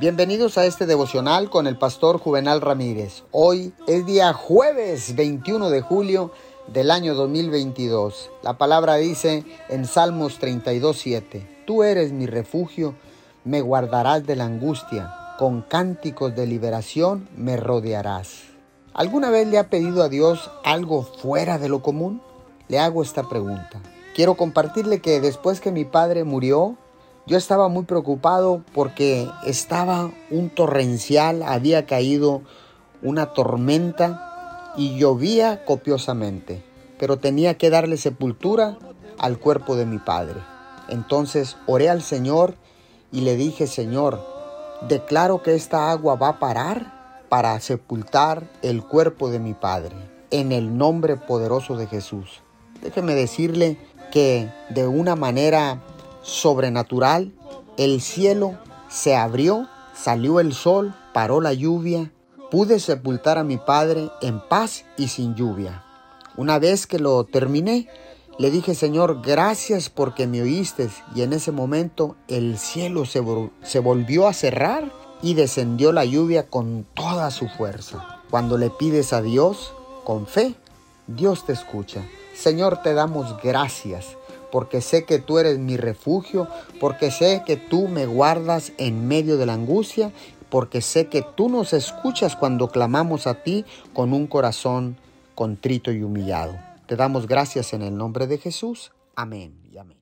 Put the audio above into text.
Bienvenidos a este devocional con el pastor Juvenal Ramírez. Hoy es día jueves 21 de julio del año 2022. La palabra dice en Salmos 32.7, Tú eres mi refugio, me guardarás de la angustia, con cánticos de liberación me rodearás. ¿Alguna vez le ha pedido a Dios algo fuera de lo común? Le hago esta pregunta. Quiero compartirle que después que mi padre murió, yo estaba muy preocupado porque estaba un torrencial, había caído una tormenta y llovía copiosamente, pero tenía que darle sepultura al cuerpo de mi padre. Entonces oré al Señor y le dije, Señor, declaro que esta agua va a parar para sepultar el cuerpo de mi padre, en el nombre poderoso de Jesús. Déjeme decirle que de una manera sobrenatural, el cielo se abrió, salió el sol, paró la lluvia, pude sepultar a mi padre en paz y sin lluvia. Una vez que lo terminé, le dije, Señor, gracias porque me oíste. Y en ese momento el cielo se, se volvió a cerrar y descendió la lluvia con toda su fuerza. Cuando le pides a Dios con fe, Dios te escucha. Señor, te damos gracias porque sé que tú eres mi refugio, porque sé que tú me guardas en medio de la angustia, porque sé que tú nos escuchas cuando clamamos a ti con un corazón contrito y humillado. Te damos gracias en el nombre de Jesús. Amén y amén.